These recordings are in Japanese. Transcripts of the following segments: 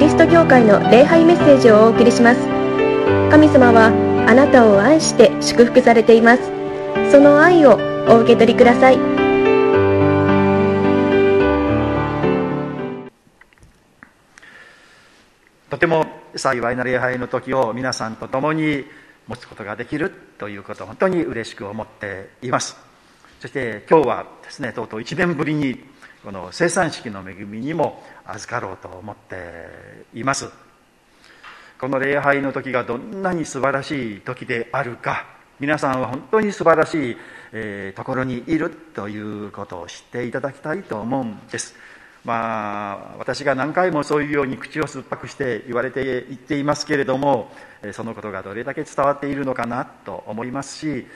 リスト教会の礼拝メッセージをお送りします。神様はあなたを愛して祝福されています。その愛をお受け取りください。とても幸いな礼拝の時を皆さんと共に持つことができるということを本当に嬉しく思っています。そして今日はですねとうとう1年ぶりにこの生産式の恵みにも預かろうと思っています。この礼拝の時がどんなに素晴らしい時であるか皆さんは本当に素晴らしい、えー、ところにいるということを知っていただきたいと思うんです。まあ私が何回もそういうように口を酸っぱくして言われて言っていますけれどもそのことがどれだけ伝わっているのかなと思いますし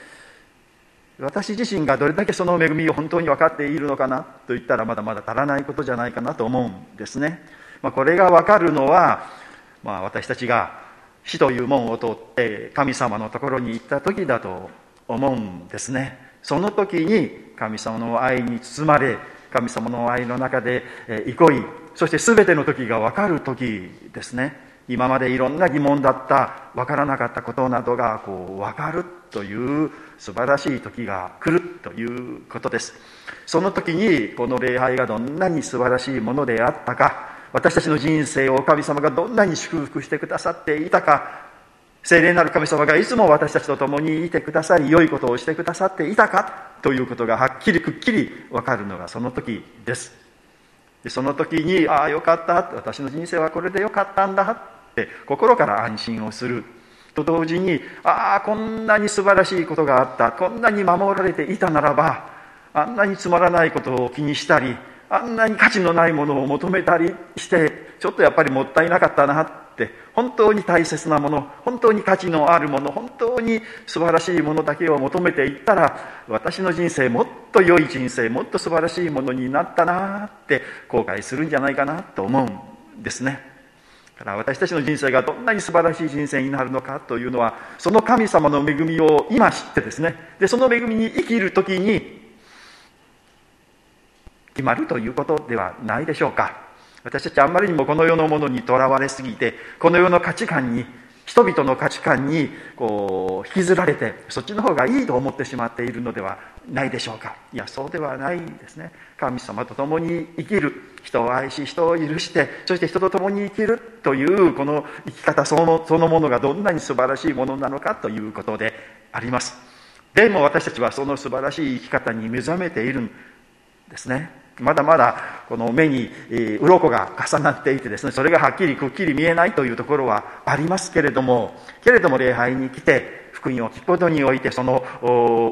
私自身がどれだけその恵みを本当に分かっているのかなと言ったらまだまだ足らないことじゃないかなと思うんですね、まあ、これが分かるのは、まあ、私たちが死という門を通って神様のところに行った時だと思うんですね。その時に神様の愛に包まれ神様の愛の中で憩いそして全ての時が分かる時ですね。今までいろんな疑問だった分からなかったことなどがこう分かるという素晴らしい時が来るということです。その時にこの礼拝がどんなに素晴らしいものであったか私たちの人生を神様がどんなに祝福してくださっていたか聖霊なる神様がいつも私たちと共にいてくださり良いことをしてくださっていたかということがはっきりくっきり分かるのがその時です。でその時にああよかった。私の人生はこれでよかったんだって心から安心をする。と同時にああこんなに素晴らしいことがあったこんなに守られていたならばあんなにつまらないことを気にしたりあんなに価値のないものを求めたりしてちょっとやっぱりもったいなかったなって本当に大切なもの本当に価値のあるもの本当に素晴らしいものだけを求めていったら私の人生もっと良い人生もっと素晴らしいものになったなって後悔するんじゃないかなと思うんですね。から私たちの人生がどんなに素晴らしい人生になるのかというのはその神様の恵みを今知ってですね。でその恵みに生きる時に決まるということではないでしょうか。私たちあんまりにもこの世のものにとらわれすぎてこの世の価値観に人々の価値観にこう引きずられてそっちの方がいいと思ってしまっているのではないでしょうか。いやそうではないんですね。神様と共に生きる。人を愛し人を許してそして人と共に生きるというこの生き方そのそのものがどんなに素晴らしいものなのかということであります。でも私たちはその素晴らしい生き方に目覚めているんですね。まだまだこの目に鱗が重なっていてですねそれがはっきりくっきり見えないというところはありますけれどもけれども礼拝に来て福音を聞くことにおいてその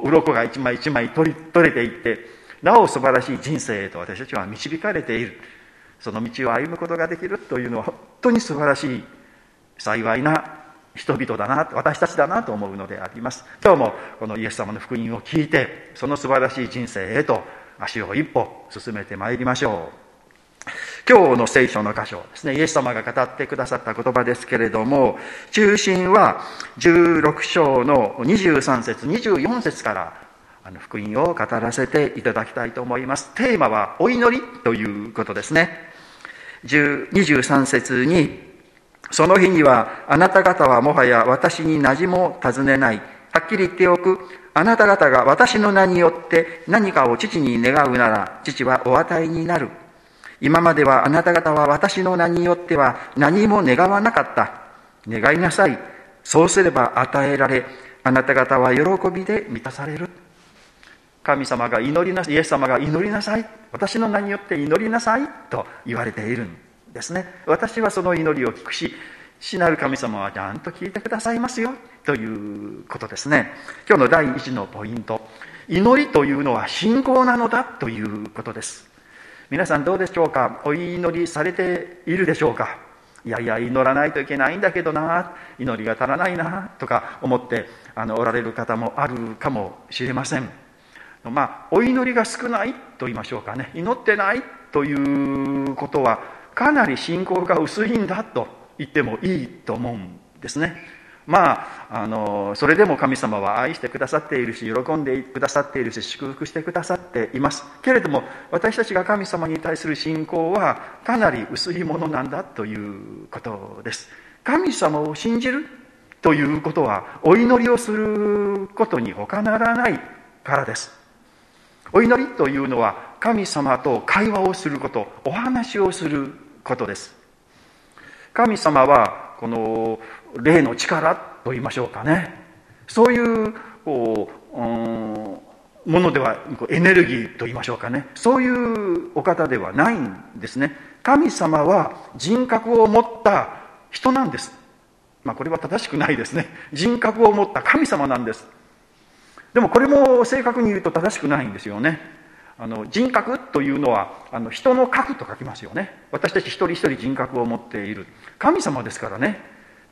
鱗が一枚一枚取り取れていってなお素晴らしい人生へと私たちは導かれている。その道を歩むことができるというのは本当に素晴らしい幸いな人々だな私たちだなと思うのであります。今日もこのイエス様の福音を聞いてその素晴らしい人生へと足を一歩進めてまいりましょう。今日の聖書の箇所ですね。イエス様が語ってくださった言葉ですけれども中心は16章の23節24節からあの福音を語らせていただきたいと思います。テーマはお祈りということですね。23節にその日にはあなた方はもはや私に馴染も尋ねない。はっきり言っておく。あなた方が私の名によって何かを父に願うなら、父はお与えになる。今まではあなた方は私の名によっては何も願わなかった。願いなさい。そうすれば与えられ、あなた方は喜びで満たされる。神様が祈りなさい、イエス様が祈りなさい。私の名によって祈りなさいと言われているんですね。私はその祈りを聞くし、死なる神様はちゃんと聞いてくださいますよということですね。今日の第一のポイント。祈りというのは信仰なのだということです。皆さんどうでしょうか？お祈りされているでしょうか？いやいや祈らないといけないんだけどな。祈りが足らないなとか思ってあのおられる方もあるかもしれません。まあお祈りが少ないと言いましょうかね。祈ってないということはかなり信仰が薄いんだと言ってもいいと思うんですね。まあ、あのそれでも神様は愛してくださっているし喜んでくださっているし祝福してくださっています。けれども私たちが神様に対する信仰はかなり薄いものなんだということです。神様を信じるということはお祈りをすることに他ならないからです。お祈りというのは神様と会話をすることお話をすることです。神様はこの霊の力と言いましょうかね。そういうこう、うん、ものではエネルギーと言いましょうかね。そういうお方ではないんですね。神様は人格を持った人なんです。まあこれは正しくないですね。人格を持った神様なんです。でもこれも正確に言うと正しくないんですよね。あの人格というのはあの人の格と書きますよね。私たち一人一人人格を持っている。神様ですからね。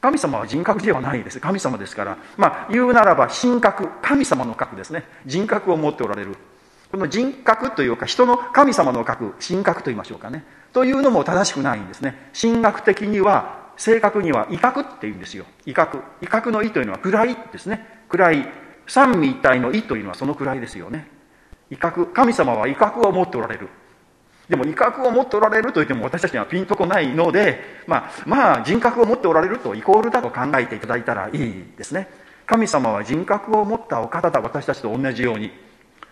神様は人格ではないです。神様ですから。まあ言うならば神格。神様の格ですね。人格を持っておられる。この人格というか人の神様の格。神格と言いましょうかね。というのも正しくないんですね。神学的には正確には威嚇っていうんですよ。威嚇。威嚇の意というのは暗いですね。暗い。三位一体の意というのはその位ですよね。威嚇。神様は威嚇を持っておられる。でも威嚇を持っておられるといっても私たちにはピンとこないので、まあ、まあ人格を持っておられるとイコールだと考えていただいたらいいですね。神様は人格を持ったお方だ、私たちと同じように。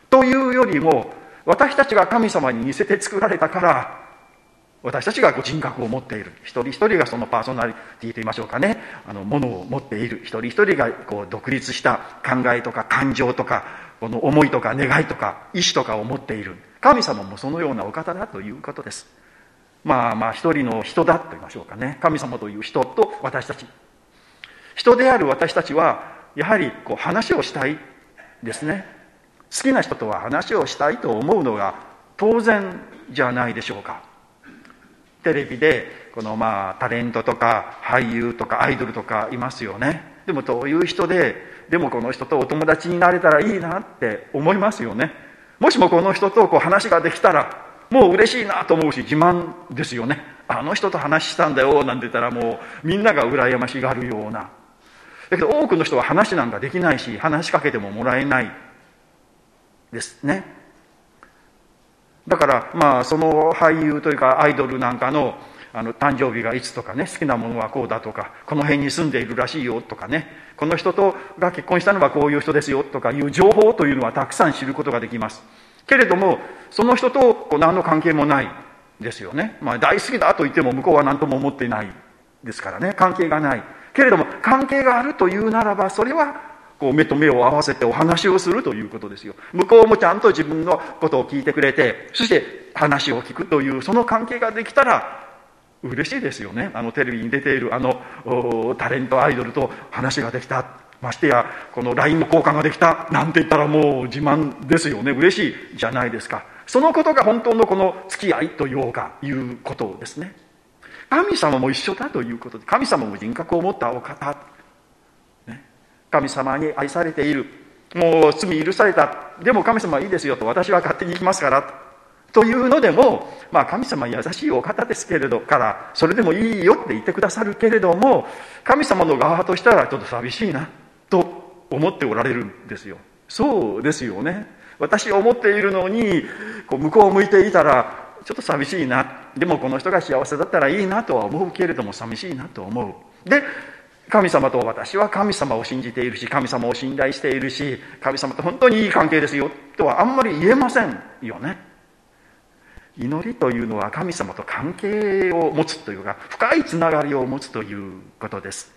というよりも、私たちが神様に似せて作られたから、私たちが人格を持っている。一人一人がそのパーソナリティと言いましょうかね。あの、ものを持っている。一人一人がこう独立した考えとか感情とか、この思いとか願いとか意志とかを持っている。神様もそのようなお方だということです。まあまあ一人の人だと言いましょうかね。神様という人と私たち。人である私たちはやはりこう話をしたいですね。好きな人とは話をしたいと思うのが当然じゃないでしょうか。テレビでこのまあタレントとか俳優とかアイドルとかいますよね。でもどういう人ででもこの人とお友達になれたらいいなって思いますよね。もしもこの人とこう話ができたらもう嬉しいなと思うし自慢ですよね。あの人と話したんだよなんて言ったらもうみんなが羨ましがるような。だけど多くの人は話なんかできないし話しかけてももらえないですね。だからまあその俳優というかアイドルなんかのあの誕生日がいつとかね好きなものはこうだとかこの辺に住んでいるらしいよとかねこの人とが結婚したのはこういう人ですよとかいう情報というのはたくさん知ることができます。けれどもその人とこう何の関係もないですよね。まあ大好きだと言っても向こうは何とも思っていないですからね。関係がない。けれども関係があるというならばそれはこう目と目を合わせてお話をするということですよ。向こうもちゃんと自分のことを聞いてくれてそして話を聞くというその関係ができたら嬉しいですよね。あのテレビに出ているあのタレントアイドルと話ができた。ましてやこの LINE の交換ができた。なんて言ったらもう自慢ですよね。嬉しいじゃないですか。そのことが本当のこの付き合いというかいうことですね。神様も一緒だということで神様も人格を持ったお方、ね、神様に愛されている。もう罪許された。でも神様はいいですよと私は勝手に行きますから。というのでも、まあ神様優しいお方ですけれどから、それでもいいよって言ってくださるけれども、神様の側としたらちょっと寂しいな、と思っておられるんですよ。そうですよね。私思っているのに、こう向こうを向いていたら、ちょっと寂しいな。でもこの人が幸せだったらいいなとは思うけれども、寂しいなと思う。で、神様と私は神様を信じているし、神様を信頼しているし、神様と本当にいい関係ですよ、とはあんまり言えませんよね。祈りというのは神様と関係を持つというか深いつながりを持つということです。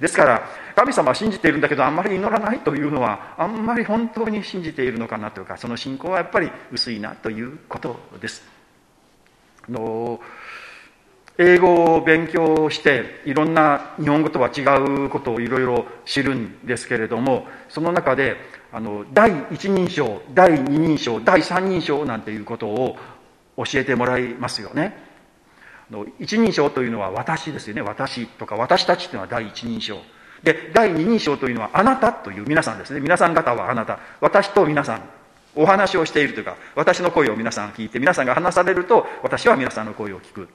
ですから神様は信じているんだけどあんまり祈らないというのはあんまり本当に信じているのかなというかその信仰はやっぱり薄いなということです。の英語を勉強していろんな日本語とは違うことをいろいろ知るんですけれどもその中であの第一人称第二人称第三人称なんていうことを教えてもらいますよね。一人称というのは私ですよね。私とか私たちというのは第一人称。で第二人称というのはあなたという皆さんですね。皆さん方はあなた。私と皆さん。お話をしているというか私の声を皆さん聞いて皆さんが話されると私は皆さんの声を聞く。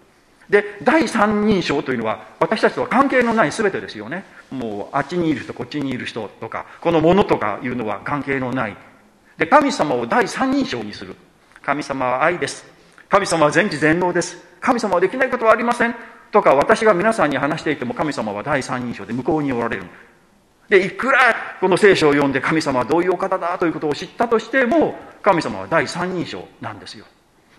で第三人称というのは私たちとは関係のない全てですよね。もうあっちにいる人こっちにいる人とかこのものとかいうのは関係のない。で神様を第三人称にする。神様は愛です。神様は全知全能です。神様はできないことはありません。とか私が皆さんに話していても神様は第三人称で向こうにおられる。でいくらこの聖書を読んで神様はどういうお方だということを知ったとしても神様は第三人称なんですよ。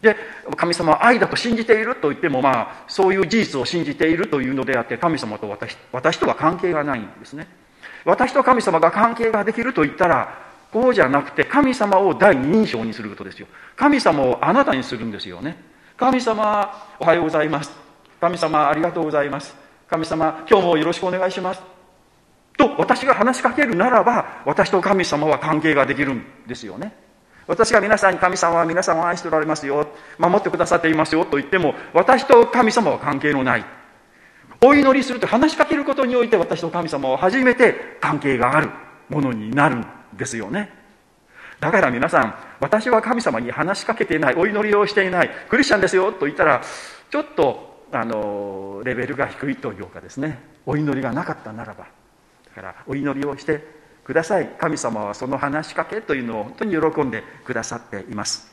で神様は愛だと信じていると言ってもまあそういう事実を信じているというのであって神様と私私とは関係がないんですね。私と神様が関係ができると言ったらこうじゃなくて神様を第二人称にすることですよ。神様をあなたにするんですよね。神様おはようございます。神様ありがとうございます。神様今日もよろしくお願いします。と私が話しかけるならば私と神様は関係ができるんですよね。私が皆さんに神様は皆さんを愛しておられますよ。守ってくださっていますよ。と言っても私と神様は関係のない。お祈りすると話しかけることにおいて私と神様は初めて関係があるものになる。ですよね。だから皆さん私は神様に話しかけていないお祈りをしていないクリスチャンですよと言ったらちょっとあのレベルが低いというかですねお祈りがなかったならばだからお祈りをしてください。神様はその話しかけというのを本当に喜んでくださっています。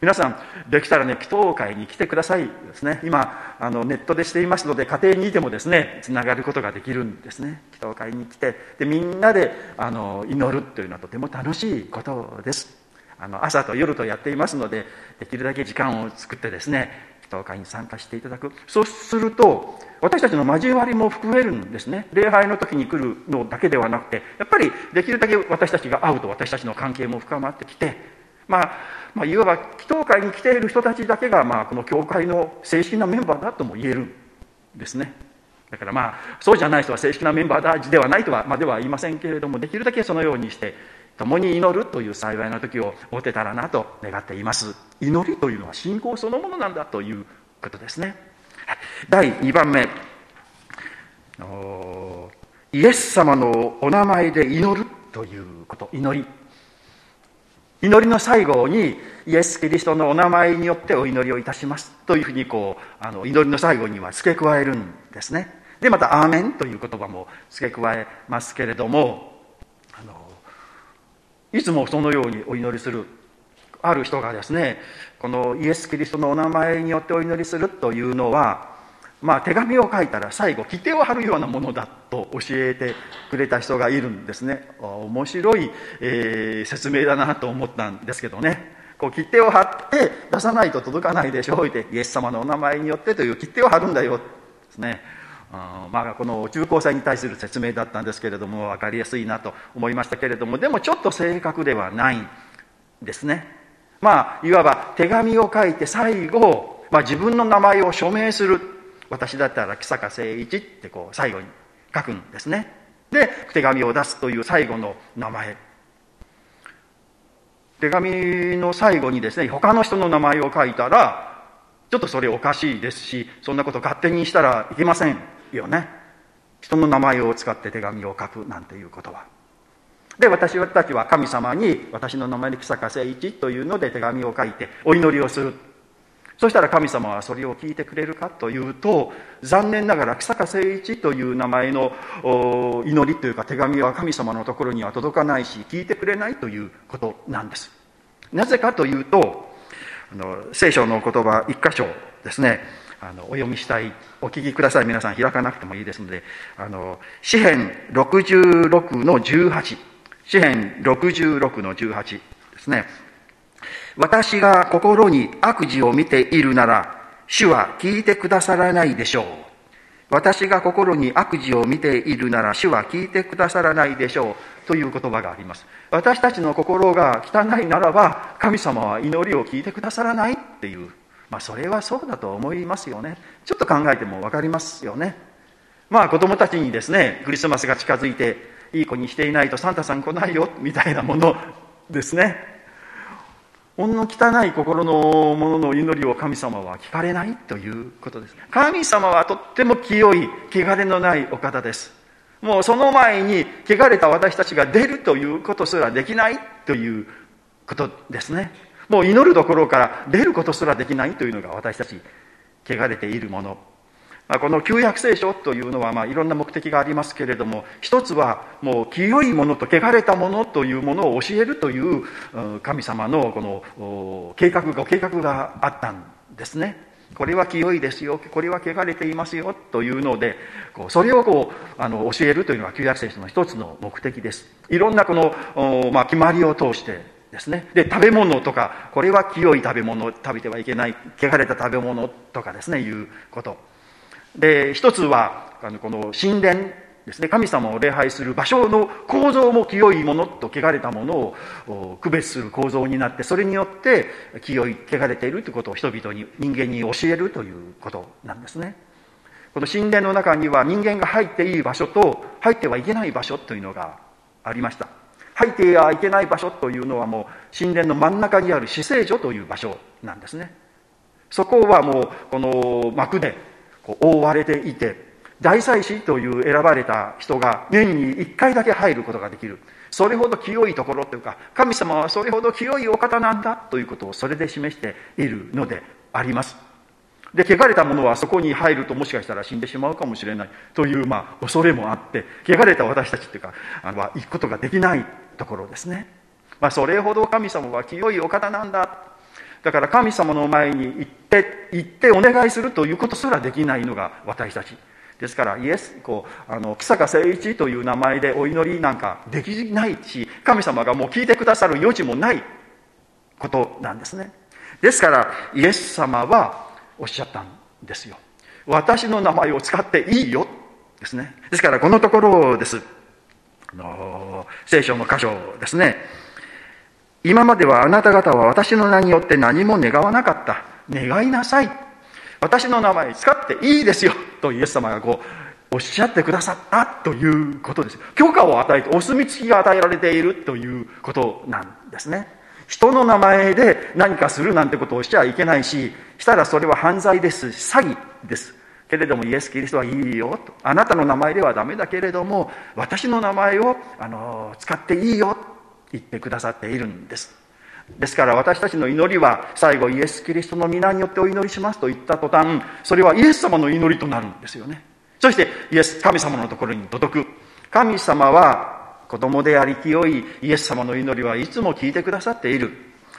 皆さんできたらね祈祷会に来てください。ですね。今あのネットでしていますので家庭にいてもですねつながることができるんですね。祈祷会に来て。でみんなであの祈るというのはとても楽しいことです。あの朝と夜とやっていますのでできるだけ時間を作ってですね祈祷会に参加していただく。そうすると私たちの交わりも含めるんですね。礼拝の時に来るのだけではなくてやっぱりできるだけ私たちが会うと私たちの関係も深まってきて、まあ、まあいわば祈祷会に来ている人たちだけが、まあ、この教会の正式なメンバーだとも言えるんですね。だからまあそうじゃない人は正式なメンバーだではないとは,、まあ、では言いませんけれどもできるだけそのようにして共に祈るという幸いな時を持てたらなと願っています。祈りというのは信仰そのものなんだということですね。第2番目。イエス様のお名前で祈るということ。祈り。祈りの最後にイエス・キリストのお名前によってお祈りをいたしますというふうにこうあの祈りの最後には付け加えるんですね。でまた「アーメン」という言葉も付け加えますけれどもあのいつもそのようにお祈りするある人がですねこのイエス・キリストのお名前によってお祈りするというのはまあ手紙を書いたら最後規定を貼るようなものだと教えてくれた人がいるんですね。面白い、えー、説明だなと思ったんですけどね。こう切手を貼って出さないと届かないでしょうってイエス様のお名前によってという切手を貼るんだよですね。あまあ、この中高生に対する説明だったんですけれども分かりやすいなと思いましたけれどもでもちょっと正確ではないんですね。まあ、いわば手紙を書いて最後、まあ、自分の名前を署名する。私だったら木坂誠一ってこう最後に書くんですね。で、手紙を出すという最後の名前。手紙の最後にですね、他の人の名前を書いたら、ちょっとそれおかしいですし、そんなこと勝手にしたらいけませんよね。人の名前を使って手紙を書くなんていうことは。で私たちは神様に私の名前で木坂誠一というので手紙を書いてお祈りをするそしたら神様はそれを聞いてくれるかというと残念ながら木坂誠一という名前の祈りというか手紙は神様のところには届かないし聞いてくれないということなんです。なぜかというとあの聖書の言葉一箇所ですねあのお読みしたいお聞きください。皆さん開かなくてもいいですのであの詩編66の18詩編66の18ですね。私が心に悪事を見ているなら、主は聞いてくださらないでしょう。私が心に悪事を見ているなら、主は聞いてくださらないでしょう。という言葉があります。私たちの心が汚いならば、神様は祈りを聞いてくださらないっていう。まあ、それはそうだと思いますよね。ちょっと考えてもわかりますよね。まあ、子供たちにですね、クリスマスが近づいて、いい子にしていないとサンタさん来ないよみたいなものですねほんの汚い心のものの祈りを神様は聞かれないということです。神様はとっても清い汚れのないお方です。もうその前に汚れた私たちが出るということすらできないということですね。もう祈るどころから出ることすらできないというのが私たち汚れているもの。ま、この旧約聖書というのは、まあ、いろんな目的がありますけれども、一つはもう清いものと汚れたものというものを教えるという神様のこの計画が、計画があったんですね。これは清いですよ、これは汚れていますよというので、こうそれをこうあの教えるというのが旧約聖書の一つの目的です。いろんなこの、まあ、決まりを通してですね。で、食べ物とか、これは清い食べ物、食べてはいけない、汚れた食べ物とかですね、いうこと。で、一つは、あのこの神殿ですね、神様を礼拝する場所の構造も清いものと汚れたものを区別する構造になって、それによって清い、汚れているということを人々に、人間に教えるということなんですね。この神殿の中には人間が入っていい場所と入ってはいけない場所というのがありました。入ってはいけない場所というのはもう神殿の真ん中にある死聖所という場所なんですね。そこはもうこの幕で覆われていて、大祭司という選ばれた人が年に1回だけ入ることができる。それほど清いところというか、神様はそれほど清いお方なんだということをそれで示しているのであります。で、汚れた者はそこに入るともしかしたら死んでしまうかもしれないという、まあ、恐れもあって、汚れた私たちっていうか、あの、は行くことができないところですね。まあ、それほど神様は清いお方なんだ。だから神様の前に行って、行ってお願いするということすらできないのが私たち。ですからイエスこうあの木坂誠一という名前でお祈りなんかできないし神様がもう聞いてくださる余地もないことなんですね。ですからイエス様はおっしゃったんですよ。私の名前を使っていいよ。ですね。ですからこのところです。あの聖書の箇所ですね。今まではあなた方は私の名によって何も願わなかった。願いなさい。私の名前使っていいですよ。とイエス様がこうおっしゃってくださったということです。許可を与えてお墨付きが与えられているということなんですね。人の名前で何かするなんてことをしちゃいけないししたらそれは犯罪です。し詐欺です。けれどもイエス・キリストはいいよと。あなたの名前ではダメだけれども私の名前をあの使っていいよ言ってくださっているんです。ですから私たちの祈りは最後イエス・キリストの皆によってお祈りしますと言った途端それはイエス様の祈りとなるんですよね。そしてイエス神様のところに届く。神様は子供であり清いイエス様の祈りはいつも聞いてくださっている。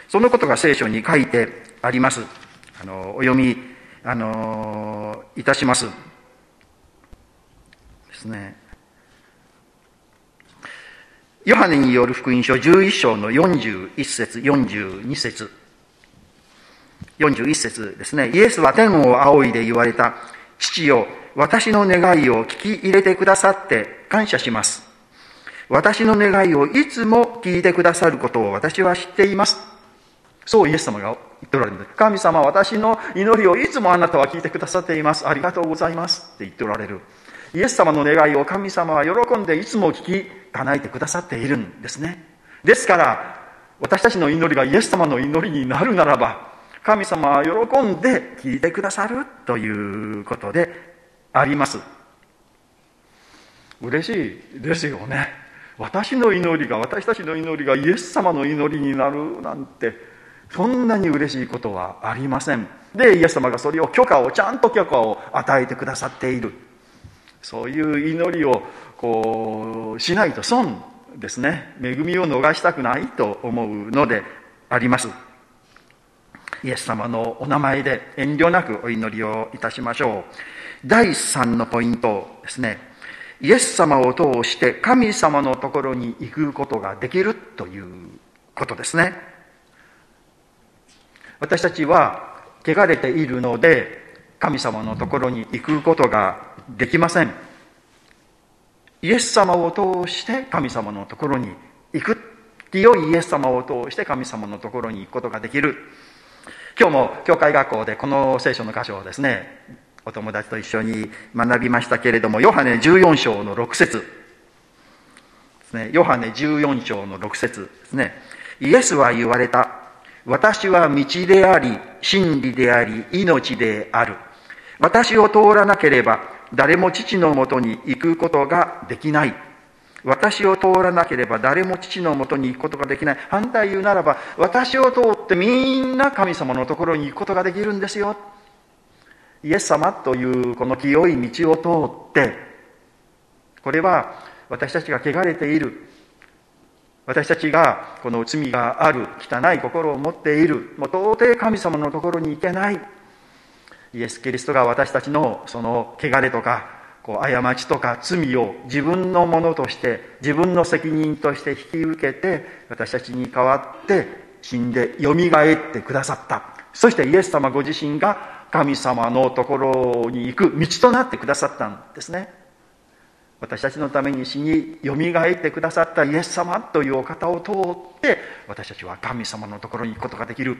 そのことが聖書に書いてあります。あのお読みあのいたします。ですね。ヨハネによる福音書11章の41節42節41節ですね。イエスは天を仰いで言われた。父よ、私の願いを聞き入れてくださって感謝します。私の願いをいつも聞いてくださることを私は知っています。そうイエス様が言っておられるんです。神様、私の祈りをいつもあなたは聞いてくださっています。ありがとうございます。って言っておられる。イエス様の願いを神様は喜んでいつも聞き叶えてくださっているんですね。ですから私たちの祈りがイエス様の祈りになるならば神様は喜んで聞いてくださるということであります。嬉しいですよね。私の祈りが私たちの祈りがイエス様の祈りになるなんてそんなに嬉しいことはありません。でイエス様がそれを許可をちゃんと許可を与えてくださっている。そういう祈りをこうしないと損ですね。恵みを逃したくないと思うのであります。イエス様のお名前で遠慮なくお祈りをいたしましょう。第3のポイントですね。イエス様を通して神様のところに行くことができるということですね。私たちは汚れているので神様のところに行くことができません。イエス様を通して神様のところに行く。清いイエス様を通して神様のところに行くことができる。今日も教会学校でこの聖書の箇所をですねお友達と一緒に学びましたけれどもヨハネ14章の6節。ですねヨハネ14章の6節ですね。イエスは言われた。私は道であり真理であり命である。私を通らなければ誰も父のもとに行くことができない。私を通らなければ誰も父のもとに行くことができない。反対言うならば、私を通ってみんな神様のところに行くことができるんですよ。イエス様というこの清い道を通ってこれは私たちが汚れている私たちがこの罪がある汚い心を持っているもう到底神様のところに行けないイエス・キリストが私たちのその汚れとかこう過ちとか罪を自分のものとして自分の責任として引き受けて私たちに代わって死んでよみがえってくださった。そしてイエス様ご自身が神様のところに行く道となってくださったんですね。私たちのために死によみがえってくださったイエス様というお方を通って私たちは神様のところに行くことができる。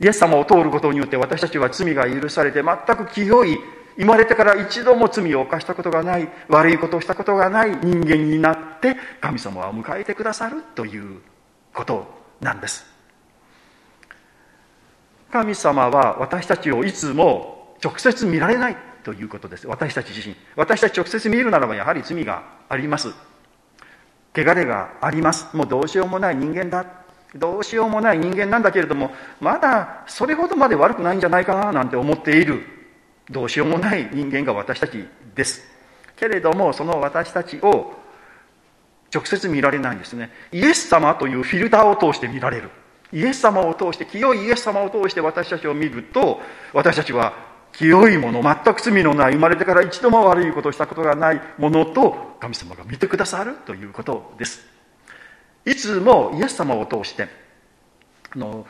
イエス様を通ることによって私たちは罪が許されて全く清い生まれてから一度も罪を犯したことがない悪いことをしたことがない人間になって神様は迎えてくださるということなんです。神様は私たちをいつも直接見られないということです。私たち自身。私たち直接見るならばやはり罪があります。汚れがあります。もうどうしようもない人間だ。どうしようもない人間なんだけれどもまだそれほどまで悪くないんじゃないかななんて思っているどうしようもない人間が私たちです。けれどもその私たちを直接見られないんですね。イエス様というフィルターを通して見られる。イエス様を通して清いイエス様を通して私たちを見ると私たちは清いもの全く罪のない生まれてから一度も悪いことをしたことがないものと神様が見てくださるということです。いつもイエス様を通してあの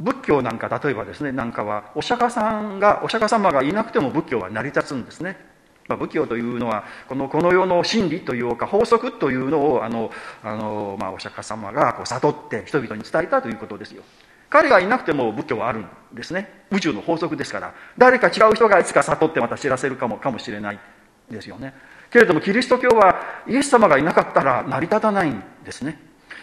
仏教なんか例えばですねなんかはお釈迦さんがお釈迦様がいなくても仏教は成り立つんですね、まあ、仏教というのはこのこの世の真理というか法則というのをあのあの、まあ、お釈迦様がこう悟って人々に伝えたということですよ。彼がいなくても仏教はあるんですね。宇宙の法則ですから。誰か違う人がいつか悟ってまた知らせるかもかもしれないですよね。けれどもキリスト教はイエス様がいなかったら成り立たないんですね。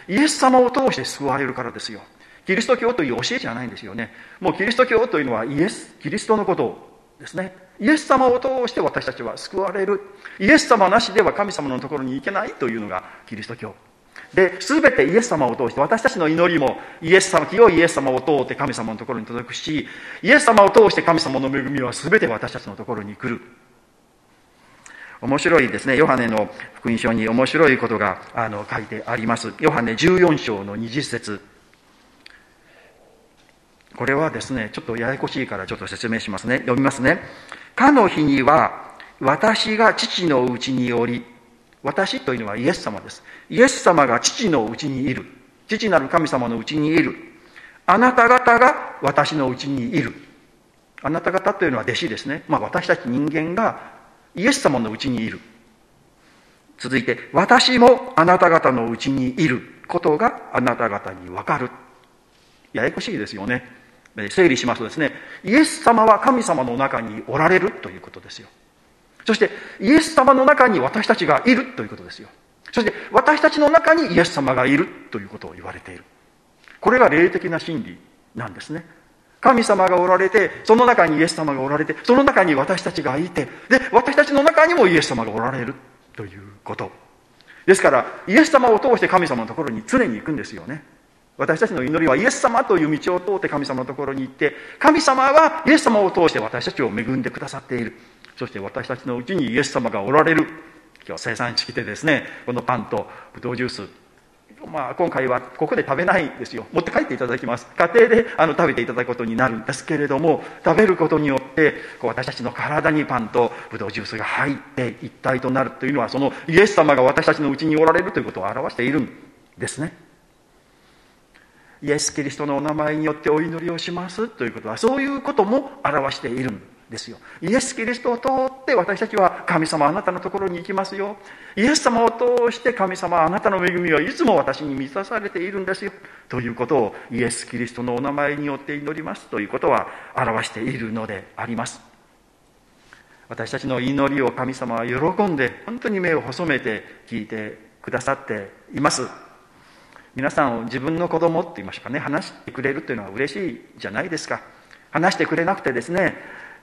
イエス様を通して救われるからですよ。キリスト教という教えじゃないんですよね。もうキリスト教というのはイエスキリストのことですね。イエス様を通して私たちは救われる。イエス様なしでは神様のところに行けないというのがキリスト教。で、すべてイエス様を通して、私たちの祈りもイエス様、清いイエス様を通って神様のところに届くし、イエス様を通して神様の恵みはすべて私たちのところに来る。面白いですね。ヨハネの福音書に面白いことがあの書いてあります。ヨハネ14章の20節これはですね、ちょっとややこしいからちょっと説明しますね。読みますね。かの日には、私が父のうちにおり、私というのはイエス様です。イエス様が父のうちにいる。父なる神様のうちにいる。あなた方が私のうちにいる。あなた方というのは弟子ですね。まあ私たち人間がイエス様のうちにいる。続いて、私もあなた方のうちにいることがあなた方にわかる。ややこしいですよね。整理しますとですね、イエス様は神様の中におられるということですよ。そしてイエス様の中に私たちがいるということですよそして私たちの中にイエス様がいるということを言われているこれが霊的な真理なんですね神様がおられてその中にイエス様がおられてその中に私たちがいてで私たちの中にもイエス様がおられるということ。ですからイエス様を通して神様のところに常に行くんですよね。私たちの祈りはイエス様という道を通って神様のところに行って神様はイエス様を通して私たちを恵んでくださっている。そして私たちのうちにイエス様がおられる。今日は生産地来てですねこのパンとブドウジュースまあ、今回はここで食べないですよ。持って帰っていただきます。家庭であの食べていただくことになるんですけれども食べることによってこう私たちの体にパンとブドウジュースが入って一体となるというのはそのイエス様が私たちのうちにおられるということを表しているんですね。イエス・キリストのお名前によってお祈りをしますということはそういうことも表しているんですよ。イエス・キリストを通って私たちは神様あなたのところに行きますよ。イエス様を通して神様あなたの恵みはいつも私に満たされているんですよ。ということをイエス・キリストのお名前によって祈りますということは表しているのであります。私たちの祈りを神様は喜んで本当に目を細めて聞いてくださっています。皆さん自分の子供って言いましょうかね。話してくれるというのは嬉しいじゃないですか。話してくれなくてですね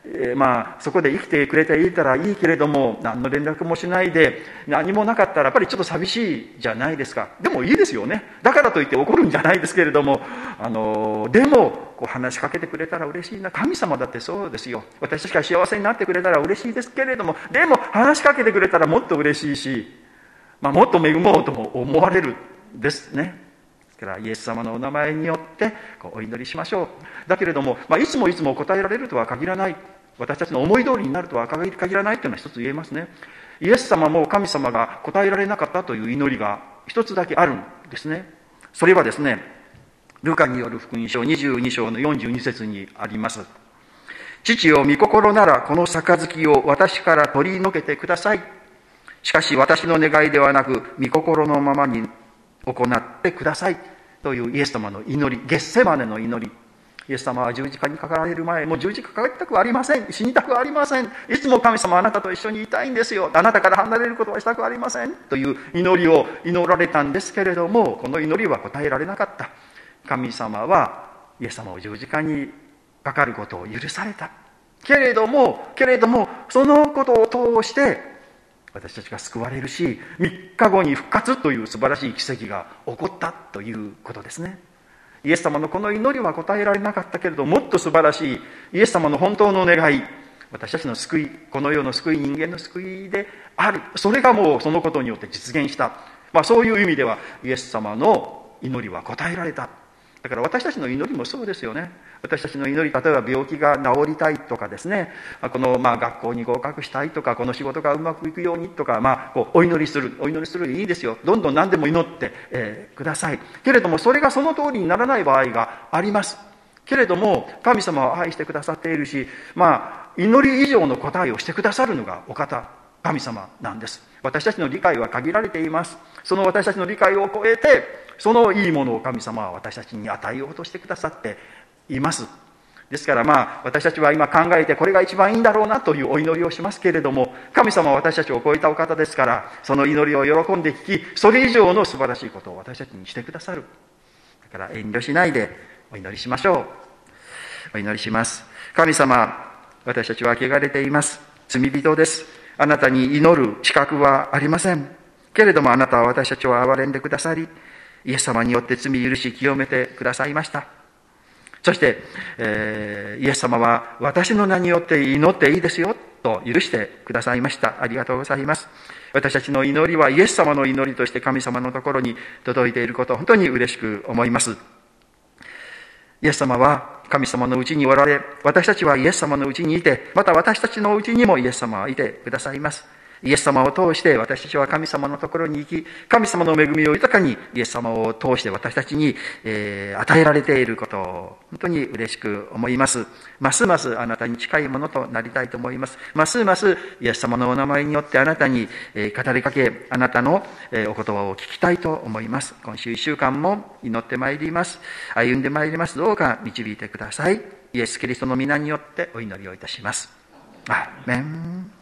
えー、まあそこで生きてくれていたらいいけれども何の連絡もしないで何もなかったらやっぱりちょっと寂しいじゃないですか。でもいいですよね。だからといって怒るんじゃないですけれどもあのでもこう話しかけてくれたら嬉しいな。神様だってそうですよ。私たちが幸せになってくれたら嬉しいですけれどもでも話しかけてくれたらもっと嬉しいし、まあ、もっと恵もうとも思われるですね。からイエス様のお名前によってこうお祈りしましょう。だけれども、まあ、いつもいつも答えられるとは限らない。私たちの思い通りになるとは限らないというのは一つ言えますね。イエス様も神様が答えられなかったという祈りが一つだけあるんですね。それはですねルカによる福音書22章の42節にあります。父よ御心ならこの杯を私から取り除けてください。しかし私の願いではなく御心のままに行ってくださいというイエス様の祈り、ゲッセマネの祈り。イエス様は十字架にかかられる前、もう十字架かかりたくありません。死にたくありません。いつも神様あなたと一緒にいたいんですよ。あなたから離れることはしたくありません。という祈りを祈られたんですけれども、この祈りは答えられなかった。神様はイエス様を十字架にかかることを許された。けれども、けれども、そのことを通して、私たちが救われるし3日後に復活という素晴らしい奇跡が起こったということですね。イエス様のこの祈りは答えられなかったけれどもっと素晴らしいイエス様の本当の願い私たちの救いこの世の救い人間の救いである。それがもうそのことによって実現した、まあ、そういう意味ではイエス様の祈りは答えられた。だから私たちの祈りもそうですよね。私たちの祈り例えば病気が治りたいとかですね。このまあ学校に合格したいとかこの仕事がうまくいくようにとか、まあ、こうお祈りするお祈りするでいいですよ。どんどん何でも祈って、えー、ください。けれどもそれがその通りにならない場合があります。けれども神様は愛してくださっているしまあ祈り以上の答えをしてくださるのがお方神様なんです。私たちの理解は限られています。その私たちの理解を超えてそのいいものを神様は私たちに与えようとしてくださっています。ですからまあ私たちは今考えてこれが一番いいんだろうなというお祈りをしますけれども神様は私たちを超えたお方ですからその祈りを喜んで聞きそれ以上の素晴らしいことを私たちにしてくださる。だから遠慮しないでお祈りしましょう。お祈りします。神様私たちは汚れています。罪人です。あなたに祈る資格はありません。けれどもあなたは私たちを憐れんでくださりイエス様によって罪許し清めてくださいましたそして、えー、イエス様は私の名によって祈っていいですよと許してくださいました。ありがとうございます。私たちの祈りはイエス様の祈りとして神様のところに届いていることを本当に嬉しく思います。イエス様は神様のうちにおられ、私たちはイエス様のうちにいて、また私たちのうちにもイエス様はいてくださいます。イエス様を通して私たちは神様のところに行き、神様の恵みを豊かにイエス様を通して私たちに、えー、与えられていることを本当に嬉しく思います。ますますあなたに近いものとなりたいと思います。ますますイエス様のお名前によってあなたに、語りかけ、あなたの、お言葉を聞きたいと思います。今週一週間も祈ってまいります。歩んでまいります。どうか導いてください。イエス・キリストの皆によってお祈りをいたします。アーメン